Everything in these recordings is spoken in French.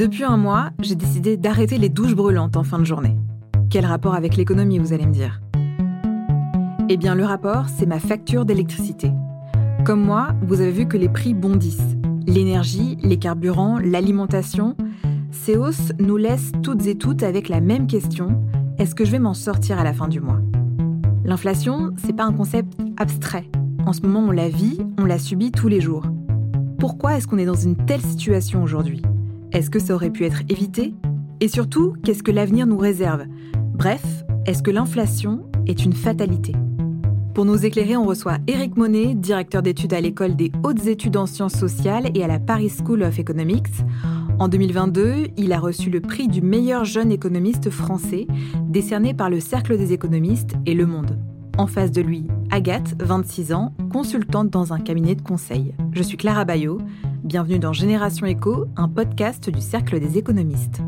Depuis un mois, j'ai décidé d'arrêter les douches brûlantes en fin de journée. Quel rapport avec l'économie, vous allez me dire? Eh bien, le rapport, c'est ma facture d'électricité. Comme moi, vous avez vu que les prix bondissent. L'énergie, les carburants, l'alimentation, ces hausses nous laissent toutes et toutes avec la même question est-ce que je vais m'en sortir à la fin du mois? L'inflation, c'est pas un concept abstrait. En ce moment, on la vit, on la subit tous les jours. Pourquoi est-ce qu'on est dans une telle situation aujourd'hui? Est-ce que ça aurait pu être évité? Et surtout, qu'est-ce que l'avenir nous réserve? Bref, est-ce que l'inflation est une fatalité? Pour nous éclairer, on reçoit Eric Monet, directeur d'études à l'école des hautes études en sciences sociales et à la Paris School of Economics. En 2022, il a reçu le prix du meilleur jeune économiste français, décerné par le Cercle des économistes et Le Monde. En face de lui, Agathe, 26 ans, consultante dans un cabinet de conseil. Je suis Clara Bayot. Bienvenue dans Génération Éco, un podcast du Cercle des économistes.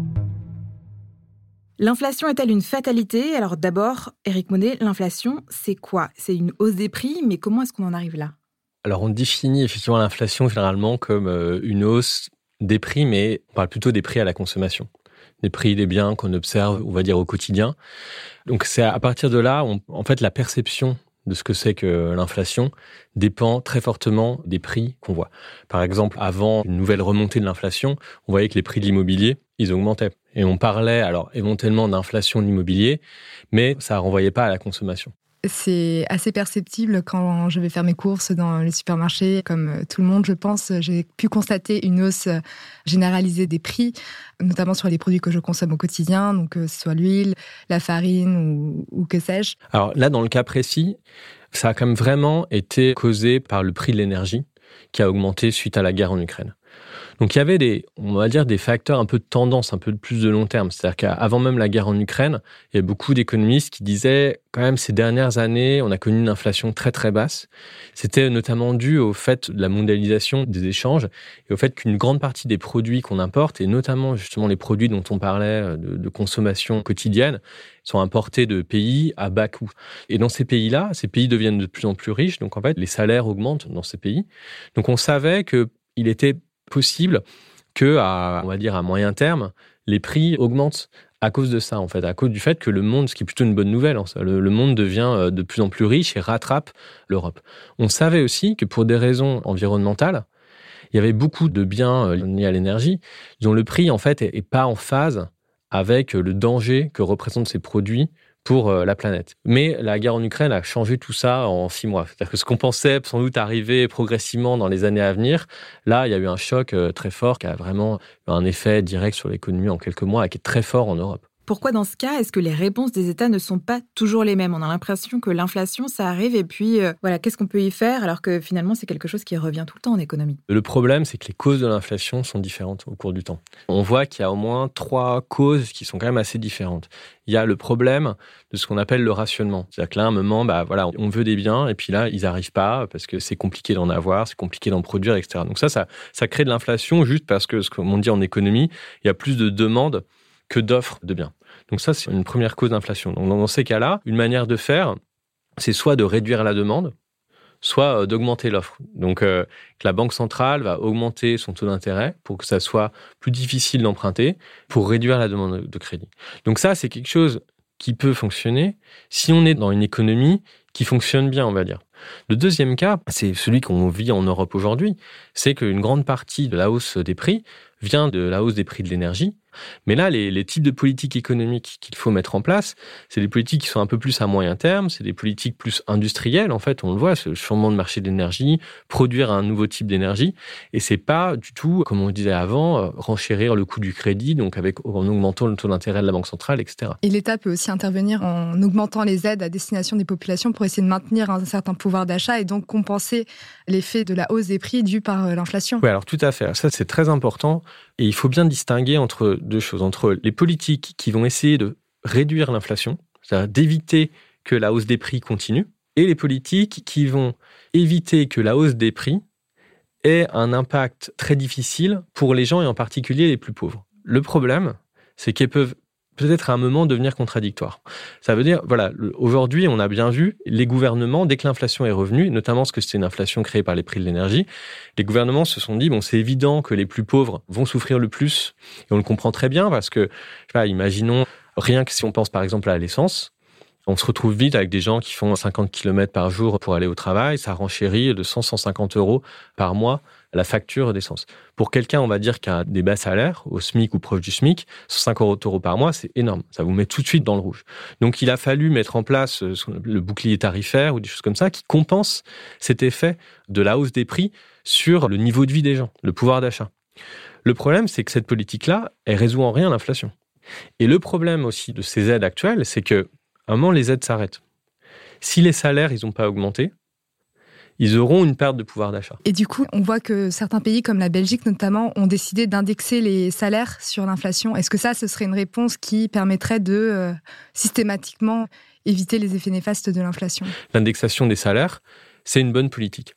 L'inflation est-elle une fatalité? Alors d'abord, Eric Monet, l'inflation, c'est quoi? C'est une hausse des prix, mais comment est-ce qu'on en arrive là? Alors on définit effectivement l'inflation généralement comme euh, une hausse des prix, mais on parle plutôt des prix à la consommation, des prix des biens qu'on observe, on va dire, au quotidien. Donc c'est à partir de là, en fait, la perception de ce que c'est que l'inflation dépend très fortement des prix qu'on voit. Par exemple, avant une nouvelle remontée de l'inflation, on voyait que les prix de l'immobilier, ils augmentaient. Et on parlait alors éventuellement d'inflation de l'immobilier, mais ça ne renvoyait pas à la consommation. C'est assez perceptible quand je vais faire mes courses dans les supermarchés. Comme euh, tout le monde, je pense, j'ai pu constater une hausse euh, généralisée des prix, notamment sur les produits que je consomme au quotidien, donc que ce soit l'huile, la farine ou, que sais-je. Alors là, dans le cas précis, ça a quand même vraiment été causé par le prix de l'énergie qui a augmenté suite à la guerre en Ukraine. Donc il y avait des, on va dire, des facteurs un peu de tendance, un peu plus de long terme. C'est-à-dire qu'avant même la guerre en Ukraine, il y a beaucoup d'économistes qui disaient quand même ces dernières années, on a connu une inflation très très basse. C'était notamment dû au fait de la mondialisation des échanges et au fait qu'une grande partie des produits qu'on importe, et notamment justement les produits dont on parlait euh, de, de consommation quotidienne, sont importés de pays à bas coût. Et dans ces pays-là, ces pays deviennent de plus en plus riches, donc en fait les salaires augmentent dans ces pays. Donc on savait que il était possible que, à, on va dire, à moyen terme, les prix augmentent à cause de ça, en fait, à cause du fait que le monde, ce qui est plutôt une bonne nouvelle, hein, le, monde devient euh, de plus en plus riche et rattrape l'Europe. On savait aussi que pour des raisons environnementales, il y avait beaucoup de biens euh, liés à l'énergie dont le prix, en fait, est pas en phase avec le danger que représentent ces produits pour euh, la planète. Mais la guerre en Ukraine a changé tout ça en six mois. C'est-à-dire que ce qu'on pensait sans doute arriver progressivement dans les années à venir, là, il y a eu un choc euh, très fort qui a vraiment un effet direct sur l'économie en quelques mois et qui est très fort en Europe. Pourquoi dans ce cas, est-ce que les réponses des États ne sont pas toujours les mêmes? On a l'impression que l'inflation, ça arrive et puis euh, voilà, qu'est-ce qu'on peut y faire alors que finalement c'est quelque chose qui revient tout le temps en économie? Le problème, c'est que les causes de l'inflation sont différentes au cours du temps. On voit qu'il y a au moins trois causes qui sont quand même assez différentes. Il y a le problème de ce qu'on appelle le rationnement. C'est-à-dire que là, à un moment, bah, voilà, on veut des biens et puis là, ils n'arrivent pas parce que c'est compliqué d'en avoir, c'est compliqué d'en produire, etc. Donc ça, ça, ça crée de l'inflation juste parce que, ce qu'on dit en économie, il y a plus de demandes que d'offres de biens. Donc ça, c'est une première cause d'inflation. Donc dans ces cas-là, une manière de faire, c'est soit de réduire la demande, soit euh, d'augmenter l'offre. Donc euh, la banque centrale va augmenter son taux d'intérêt pour que ça soit plus difficile d'emprunter, pour réduire la demande de crédit. Donc ça, c'est quelque chose qui peut fonctionner si on est dans une économie qui fonctionne bien, on va dire. Le deuxième cas, c'est celui qu'on vit en Europe aujourd'hui, c'est qu'une grande partie de la hausse des prix vient de la hausse des prix de l'énergie mais là, les, types de politiques économiques qu'il faut mettre en place, c'est des politiques qui sont un peu plus à moyen terme, c'est des politiques plus industrielles, en fait, on le voit, ce changement de marché de l'énergie, produire un nouveau type d'énergie, et c'est pas du tout, comme on disait avant, euh, renchérir le coût du crédit, donc avec, en augmentant le taux d'intérêt de la Banque centrale, etc. Et l'État peut aussi intervenir en augmentant les aides à destination des populations pour essayer de maintenir un certain pouvoir d'achat et donc compenser l'effet de la hausse des prix due par euh, l'inflation. Oui, alors tout à fait. Ça, c'est très important. Et il faut bien distinguer entre deux choses, entre les politiques qui vont essayer de réduire l'inflation, c'est-à-dire d'éviter que la hausse des prix continue, et les politiques qui vont éviter que la hausse des prix ait un impact très difficile pour les gens et en particulier les plus pauvres. Le problème, c'est qu'elles peuvent peut-être à un moment devenir contradictoire. Ça veut dire, voilà, aujourd'hui, on a bien vu, les gouvernements, dès que l'inflation est revenue, notamment ce que c'était une inflation créée par les prix de l'énergie, les gouvernements se sont dit, bon, c'est évident que les plus pauvres vont souffrir le plus, et on le comprend très bien parce que, je sais pas, imaginons, rien que si on pense par exemple à l'essence, on se retrouve vite avec des gens qui font 50 km par jour pour aller au travail, ça renchérit de 100-150 euros par mois la facture d'essence. Pour quelqu'un, on va dire, qui a des bas salaires, au SMIC ou proche du SMIC, 105 euros par mois, c'est énorme. Ça vous met tout de suite dans le rouge. Donc, il a fallu mettre en place euh, le bouclier tarifaire ou des choses comme ça qui compensent cet effet de la hausse des prix sur le niveau de vie des gens, le pouvoir d'achat. Le problème, c'est que cette politique-là, elle résout en rien l'inflation. Et le problème aussi de ces aides actuelles, c'est que, à un moment, les aides s'arrêtent. Si les salaires, ils n'ont pas augmenté, ils auront une perte de pouvoir d'achat. Et du coup, on voit que certains pays, comme la Belgique notamment, ont décidé d'indexer les salaires sur l'inflation. Est-ce que ça, ce serait une réponse qui permettrait de euh, systématiquement éviter les effets néfastes de l'inflation? L'indexation des salaires, c'est une bonne politique.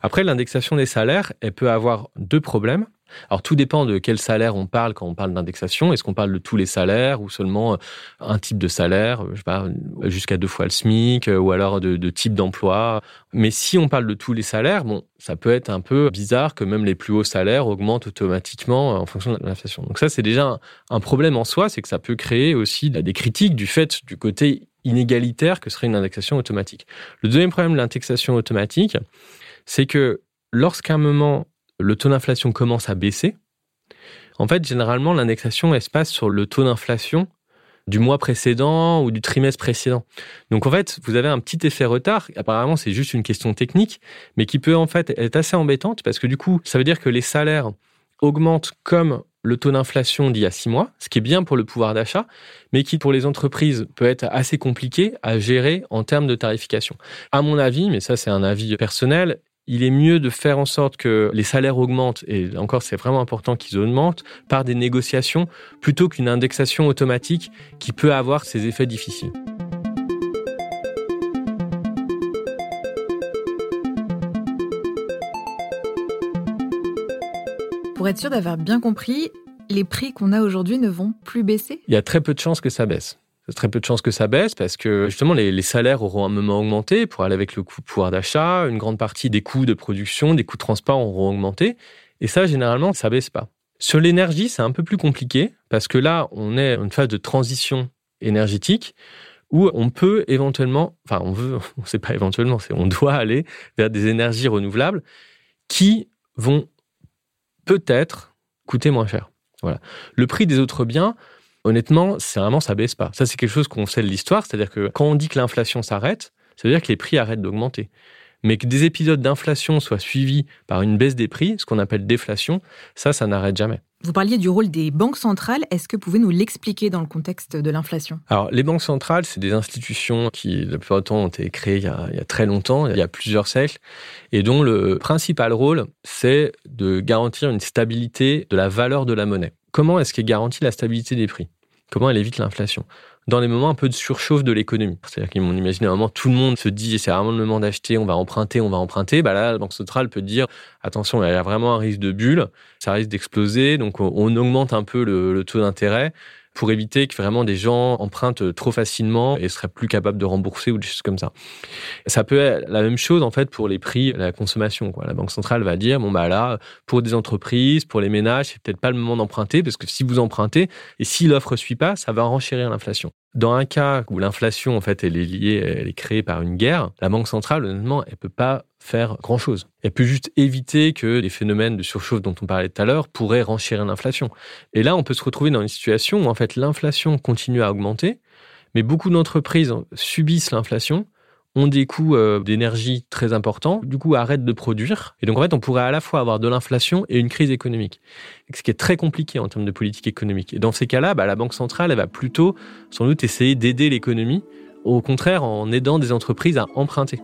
Après, l'indexation des salaires, elle peut avoir deux problèmes. Alors tout dépend de quel salaire on parle quand on parle d'indexation. Est-ce qu'on parle de tous les salaires ou seulement euh, un type de salaire, sais pas, jusqu'à deux fois le SMIC, euh, ou alors de, type d'emploi? Mais si on parle de tous les salaires, bon, ça peut être un peu bizarre que même les plus hauts salaires augmentent automatiquement euh, en fonction de l'inflation. Donc ça, c'est déjà un problème en soi, c'est que ça peut créer aussi des critiques du fait du côté inégalitaire que serait une indexation automatique. Le deuxième problème de l'indexation automatique, c'est que lorsqu'à un moment le taux d'inflation commence à baisser, en fait, généralement, l'indexation, elle se passe sur le taux d'inflation du mois précédent ou du trimestre précédent. Donc, en fait, vous avez un petit effet retard. Apparemment, c'est juste une question technique, mais qui peut, en fait, être assez embêtante parce que du coup, ça veut dire que les salaires augmentent comme le taux d'inflation d'il y a six mois, ce qui est bien pour le pouvoir d'achat, mais qui pour les entreprises peut être assez compliqué à gérer en termes de tarification. À mon avis, mais ça c'est un avis personnel, il est mieux de faire en sorte que les salaires augmentent, et encore c'est vraiment important qu'ils augmentent, par des négociations, plutôt qu'une indexation automatique qui peut avoir ses effets difficiles. Pour être sûr d'avoir bien compris, les prix qu'on a aujourd'hui ne vont plus baisser? Il y a très peu de chances que ça baisse très peu de chances que ça baisse parce que justement les, salaires auront un moment augmenté pour aller avec le pouvoir d'achat. Une grande partie des coûts de production, des coûts de transport auront augmenté. Et ça, généralement, ça baisse pas. Sur l'énergie, c'est un peu plus compliqué parce que là, on est en une phase de transition énergétique où on peut éventuellement, enfin, on veut, on sait pas éventuellement, on doit aller vers des énergies renouvelables qui vont peut-être coûter moins cher. Voilà. Le prix des autres biens, honnêtement, c'est vraiment, ça baisse pas. Ça, c'est quelque chose qu'on sait de l'histoire. C'est-à-dire que quand on dit que l'inflation s'arrête, ça veut dire que les prix arrêtent d'augmenter. Mais que des épisodes d'inflation soient suivis par une baisse des prix, ce qu'on appelle déflation, ça, ça n'arrête jamais. Vous parliez du rôle des banques centrales. Est-ce que vous pouvez nous l'expliquer dans le contexte de l'inflation? Alors, les banques centrales, c'est des institutions qui, la plupart du temps, ont été créées il y, a, il y a très longtemps, il y a plusieurs siècles, et dont le principal rôle, c'est de garantir une stabilité de la valeur de la monnaie. Comment est-ce qu'elle garantit la stabilité des prix? Comment elle évite l'inflation? Dans les moments un peu de surchauffe de l'économie. C'est-à-dire qu'on imagine un moment, tout le monde se dit, c'est vraiment le moment d'acheter, on va emprunter, on va emprunter. Bah là, la Banque centrale peut dire, attention, il y a vraiment un risque de bulle, ça risque d'exploser, donc on augmente un peu le taux d'intérêt pour éviter que vraiment des gens empruntent trop facilement et seraient plus capables de rembourser ou des choses comme ça. Ça peut être la même chose en fait pour les prix, la consommation. Quoi. La banque centrale va dire bon bah là pour des entreprises, pour les ménages, c'est peut-être pas le moment d'emprunter parce que si vous empruntez et si l'offre suit pas, ça va renchérir l'inflation. Dans un cas où l'inflation, en fait, elle est liée, elle est créée par une guerre, la Banque centrale, honnêtement, elle peut pas faire grand-chose. Elle peut juste éviter que les phénomènes de surchauffe dont on parlait tout à l'heure pourraient renchérir l'inflation. Et là, on peut se retrouver dans une situation où, en fait, l'inflation continue à augmenter, mais beaucoup d'entreprises subissent l'inflation ont des coûts euh, d'énergie très importants, du coup arrêtent de produire. Et donc en fait, on pourrait à la fois avoir de l'inflation et une crise économique, ce qui est très compliqué en termes de politique économique. Et dans ces cas-là, bah, la Banque centrale, elle va plutôt sans doute essayer d'aider l'économie, au contraire en aidant des entreprises à emprunter.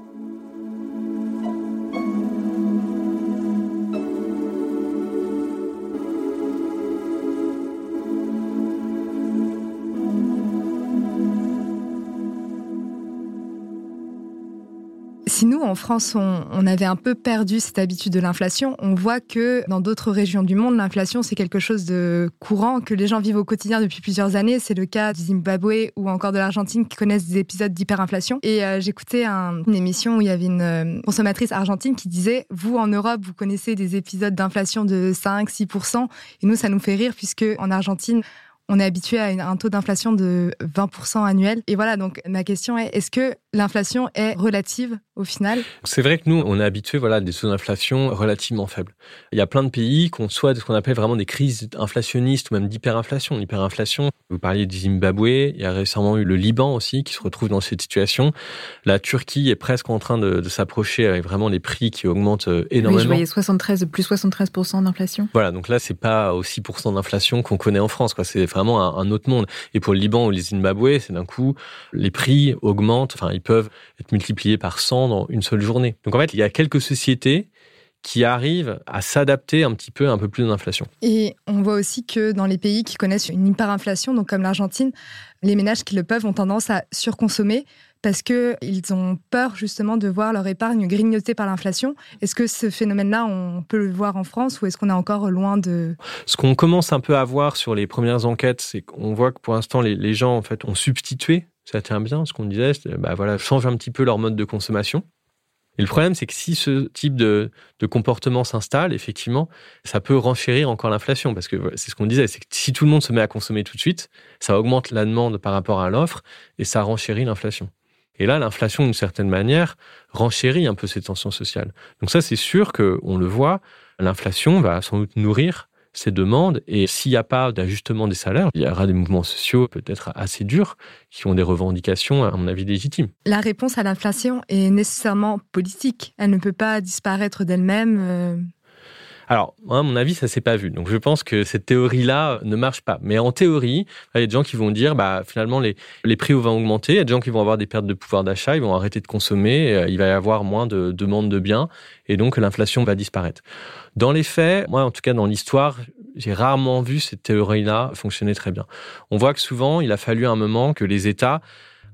En France, on, avait un peu perdu cette habitude de l'inflation, on voit que dans d'autres régions du monde, l'inflation, c'est quelque chose de courant, que les gens vivent au quotidien depuis plusieurs années. C'est le cas du Zimbabwe ou encore de l'Argentine qui connaissent des épisodes d'hyperinflation. Et euh, j'écoutais une émission où il y avait une euh, consommatrice argentine qui disait, vous, en Europe, vous connaissez des épisodes d'inflation de 5, 6%, et nous, ça nous fait rire puisque en Argentine, on est habitué à un taux d'inflation de 20% annuel. Et voilà, donc ma question est, est-ce que l'inflation est relative au final? C'est vrai que nous, on est habitué voilà, à des taux d'inflation relativement faibles. Il y a plein de pays qui ont soit ce qu'on appelle vraiment des crises inflationnistes ou même d'hyperinflation. L'hyperinflation, vous parliez du Zimbabwe, il y a récemment eu le Liban aussi qui se retrouve dans cette situation. La Turquie est presque en train de, s'approcher avec vraiment les prix qui augmentent euh, énormément. Oui, je voyais 73, plus 73% d'inflation. Voilà, donc là, c'est pas au 6% d'inflation qu'on connaît en France. C'est vraiment un, autre monde. Et pour le Liban ou le Zimbabwe, c'est d'un coup, les prix augmentent, enfin, ils peuvent être multipliés par 100 dans une seule journée. Donc en fait, il y a quelques sociétés qui arrivent à s'adapter un petit peu à un peu plus d'inflation. Et on voit aussi que dans les pays qui connaissent une hyperinflation, donc comme l'Argentine, les ménages qui le peuvent ont tendance à surconsommer parce qu'ils ont peur justement de voir leur épargne grignotée par l'inflation. Est-ce que ce phénomène-là, on peut le voir en France ou est-ce qu'on est encore loin de... Ce qu'on commence un peu à voir sur les premières enquêtes, c'est qu'on voit que pour l'instant, les, gens en fait ont substitué, ça tient bien, ce qu'on disait, bah voilà, changent un petit peu leur mode de consommation. Et le problème, c'est que si ce type de comportement s'installe, effectivement, ça peut renchérir encore l'inflation. Parce que c'est ce qu'on disait, c'est que si tout le monde se met à consommer tout de suite, ça augmente la demande par rapport à l'offre et ça renchérit l'inflation. Et là, l'inflation, d'une certaine manière, renchérit un peu ces tensions sociales. Donc ça, c'est sûr qu'on le voit, l'inflation va sans doute nourrir ces demandes. Et s'il n'y a pas d'ajustement des salaires, il y aura des mouvements sociaux peut-être assez durs qui ont des revendications, à mon avis, légitimes. La réponse à l'inflation est nécessairement politique. Elle ne peut pas disparaître d'elle-même. Alors, à mon avis, ça s'est pas vu. Donc, je pense que cette théorie-là ne marche pas. Mais en théorie, il y a des gens qui vont dire, bah, finalement, les, les prix vont augmenter. Il y a des gens qui vont avoir des pertes de pouvoir d'achat. Ils vont arrêter de consommer. Euh, il va y avoir moins de demandes de biens. Et donc, l'inflation va disparaître. Dans les faits, moi, en tout cas, dans l'histoire, j'ai rarement vu cette théorie-là fonctionner très bien. On voit que souvent, il a fallu un moment que les États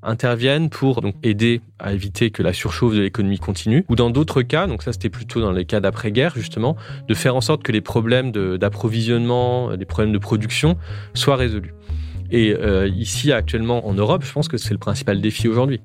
interviennent pour donc aider à éviter que la surchauffe de l'économie continue, ou dans d'autres cas, donc ça c'était plutôt dans les cas d'après-guerre justement, de faire en sorte que les problèmes d'approvisionnement, les problèmes de production soient résolus. Et euh, ici actuellement en Europe, je pense que c'est le principal défi aujourd'hui.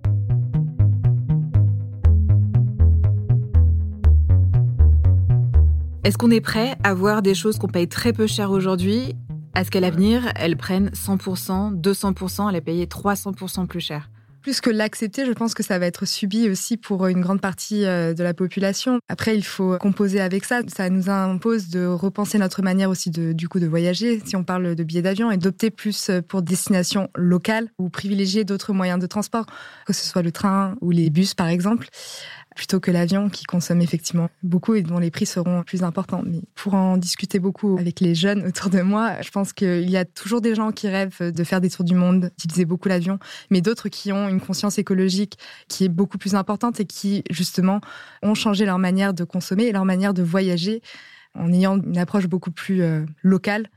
Est-ce qu'on est prêt à voir des choses qu'on paye très peu cher aujourd'hui à ce qu'à l'avenir, elles prennent 100%, 200%, elle est payée 300% plus cher plus que l'accepter, je pense que ça va être subi aussi pour une grande partie euh, de la population. Après, il faut composer avec ça. Ça nous impose de repenser notre manière aussi de, du coup, de voyager, si on parle de billets d'avion, et d'opter plus pour destination locale ou privilégier d'autres moyens de transport, que ce soit le train ou les bus, par exemple plutôt que l'avion qui consomme effectivement beaucoup et dont les prix seront plus importants. Mais pour en discuter beaucoup avec les jeunes autour de moi, je pense qu'il y a toujours des gens qui rêvent de faire des tours du monde, d'utiliser beaucoup l'avion, mais d'autres qui ont une conscience écologique qui est beaucoup plus importante et qui justement ont changé leur manière de consommer et leur manière de voyager en ayant une approche beaucoup plus euh, locale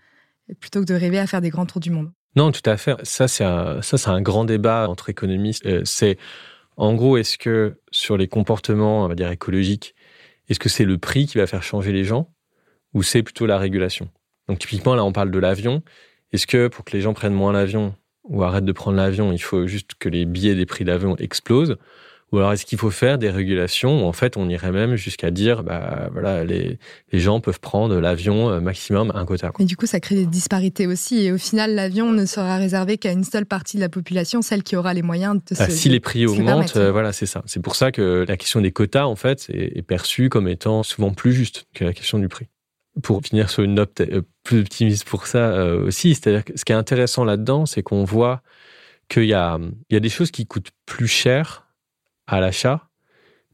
plutôt que de rêver à faire des grands tours du monde. Non, tout à fait. Ça, c'est un, un grand débat entre économistes. Euh, c'est en gros, est-ce que sur les comportements, on va dire écologiques, est-ce que c'est le prix qui va faire changer les gens ou c'est plutôt la régulation? Donc typiquement, là, on parle de l'avion. Est-ce que pour que les gens prennent moins l'avion ou arrêtent de prendre l'avion, il faut juste que les billets des prix d'avion explosent? Ou alors est-ce qu'il faut faire des régulations où en fait on irait même jusqu'à dire bah voilà les, les gens peuvent prendre l'avion euh, maximum un quota. Mais du coup ça crée des disparités aussi et au final l'avion ne sera réservé qu'à une seule partie de la population, celle qui aura les moyens de bah, se. si les prix augmentent, euh, voilà c'est ça. C'est pour ça que la question des quotas en fait est, perçue comme étant souvent plus juste que la question du prix. Pour finir sur une note euh, plus optimiste pour ça aussi, c'est-à-dire que ce qui est intéressant là-dedans, c'est qu'on voit qu'il y a, il y a des choses qui coûtent plus cher à l'achat,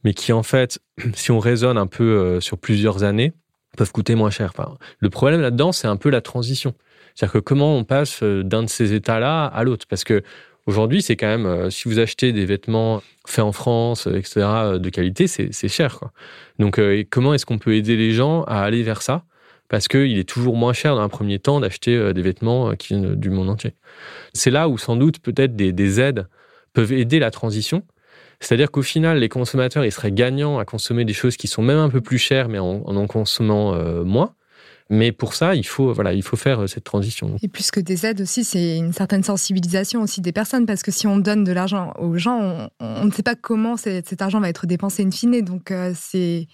mais qui en fait, si on raisonne un peu euh, sur plusieurs années, peuvent coûter moins cher. le problème là-dedans, c'est un peu la transition. C'est-à-dire que comment on passe euh, d'un de ces états-là à l'autre? Parce que aujourd'hui, c'est quand même, euh, si vous achetez des vêtements faits en France, etc., de qualité, c'est cher. Donc, comment est-ce qu'on peut aider les gens à aller vers ça? Parce qu'il est toujours moins cher dans un premier temps d'acheter des vêtements qui viennent du monde entier. C'est là où sans doute peut-être des aides peuvent aider la transition C'est-à-dire qu'au final, les consommateurs, ils seraient gagnants à consommer des choses qui sont même un peu plus chères, mais en en, consommant euh, moins. Mais pour ça, il faut, voilà, il faut faire euh, cette transition. Et plus que des aides aussi, c'est une certaine sensibilisation aussi des personnes, parce que si on donne de l'argent aux gens, on, ne sait pas comment cet argent va être dépensé in fine. Donc, euh, c'est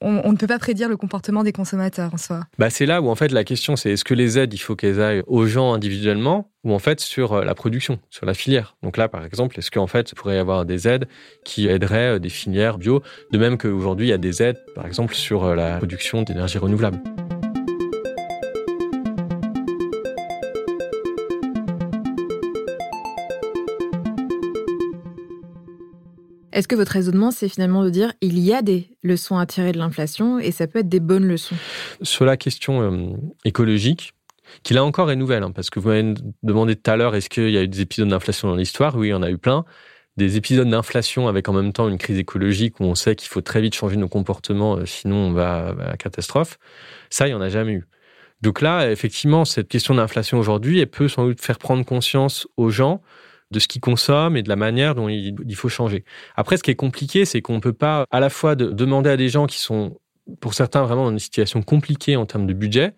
on, ne peut pas prédire le comportement des consommateurs en soi. Bah c'est là où en fait la question c'est est-ce que les aides il faut qu'elles aillent aux gens individuellement ou en fait sur euh, la production, sur la filière? Donc là par exemple, est-ce qu'en fait il pourrait y avoir des aides qui aideraient des filières bio, de même qu'aujourd'hui il y a des aides par exemple sur la production d'énergie renouvelable. Est-ce que votre raisonnement, c'est finalement de dire il y a des leçons à tirer de l'inflation et ça peut être des bonnes leçons? Sur la question euh, écologique, qui là encore est nouvelle, hein, parce que vous m'avez demandé tout à l'heure est-ce qu'il y a eu des épisodes d'inflation dans l'histoire? Oui, il y en a eu plein. Des épisodes d'inflation avec en même temps une crise écologique où on sait qu'il faut très vite changer nos comportements, euh, sinon on va à la catastrophe. Ça, il n'y en a jamais eu. Donc là, effectivement, cette question d'inflation aujourd'hui, elle peut sans doute faire prendre conscience aux gens de ce qu'ils consomment et de la manière dont il, faut changer. Après, ce qui est compliqué, c'est qu'on ne peut pas à la fois demander à des gens qui sont, pour certains, vraiment dans une situation compliquée en termes de budget,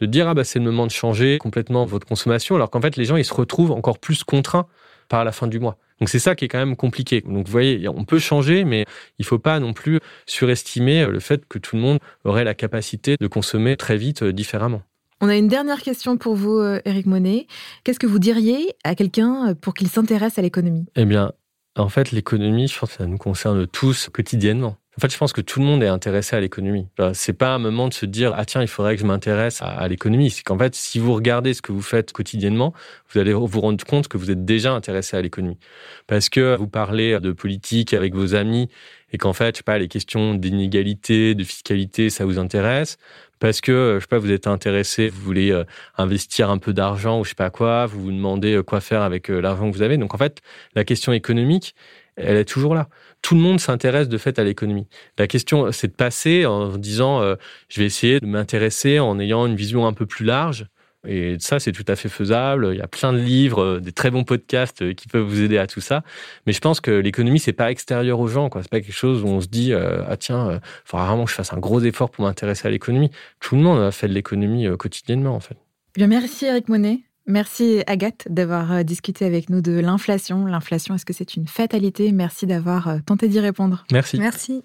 de dire ah bah c'est le moment de changer complètement votre consommation, alors qu'en fait les gens ils se retrouvent encore plus contraints par la fin du mois. Donc c'est ça qui est quand même compliqué. Donc vous voyez, on peut changer, mais il faut pas non plus surestimer le fait que tout le monde aurait la capacité de consommer très vite euh, différemment. On a une dernière question pour vous, Eric euh, Monet. Qu'est-ce que vous diriez à quelqu'un euh, pour qu'il s'intéresse à l'économie? Eh bien, en fait, l'économie, je pense que ça nous concerne tous quotidiennement. En fait, je pense que tout le monde est intéressé à l'économie. C'est pas un moment de se dire ah tiens, il faudrait que je m'intéresse à, l'économie. C'est qu'en fait, si vous regardez ce que vous faites quotidiennement, vous allez vous rendre compte que vous êtes déjà intéressé à l'économie. Parce que vous parlez de politique avec vos amis et qu'en fait, je sais pas, les questions d'inégalité, de fiscalité, ça vous intéresse? Parce que euh, je sais pas, vous êtes intéressé, vous voulez euh, investir un peu d'argent ou je sais pas quoi, vous vous demandez euh, quoi faire avec l'argent que vous avez. Donc en fait, la question économique, elle est toujours là. Tout le monde s'intéresse de fait à l'économie. La question, c'est de passer en disant, je vais essayer de m'intéresser en ayant une vision un peu plus large et ça, c'est tout à fait faisable. Il y a plein de livres, euh, des très bons podcasts euh, qui peuvent vous aider à tout ça. Mais je pense que l'économie, c'est pas extérieur aux gens. Quoi. C'est pas quelque chose où on se dit euh, ah tiens, il faudra vraiment que je fasse un gros effort pour m'intéresser à l'économie. Tout le monde a fait de l'économie quotidiennement en fait. Bien, merci Eric Monet. Merci Agathe d'avoir discuté avec nous de l'inflation. L'inflation, est-ce que c'est une fatalité? Merci d'avoir tenté d'y répondre. Merci. Merci.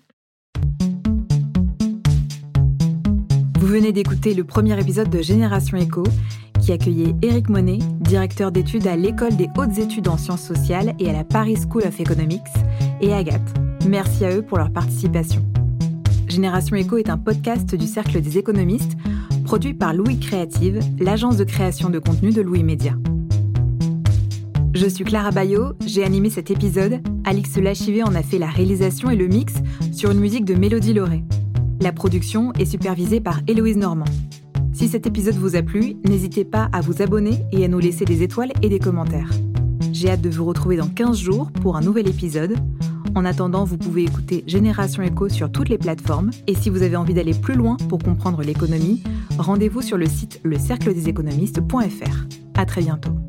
Venez d'écouter le premier épisode de Génération Éco qui accueillait Éric Monet, directeur d'études à l'École des hautes études en sciences sociales et à la Paris School of Economics, et Agathe. Merci à eux pour leur participation. Génération Éco est un podcast du Cercle des économistes, produit par Louis Créative, l'agence de création de contenu de Louis Média. Je suis Clara Bayot, j'ai animé cet épisode. Alix Lachivé en a fait la réalisation et le mix sur une musique de Mélodie Lauré. La production est supervisée par Héloïse Normand. Si cet épisode vous a plu, n'hésitez pas à vous abonner et à nous laisser des étoiles et des commentaires. J'ai hâte de vous retrouver dans 15 jours pour un nouvel épisode. En attendant, vous pouvez écouter Génération Echo sur toutes les plateformes. Et si vous avez envie d'aller plus loin pour comprendre l'économie, rendez-vous sur le site lecercledeséconomistes.fr. À très bientôt.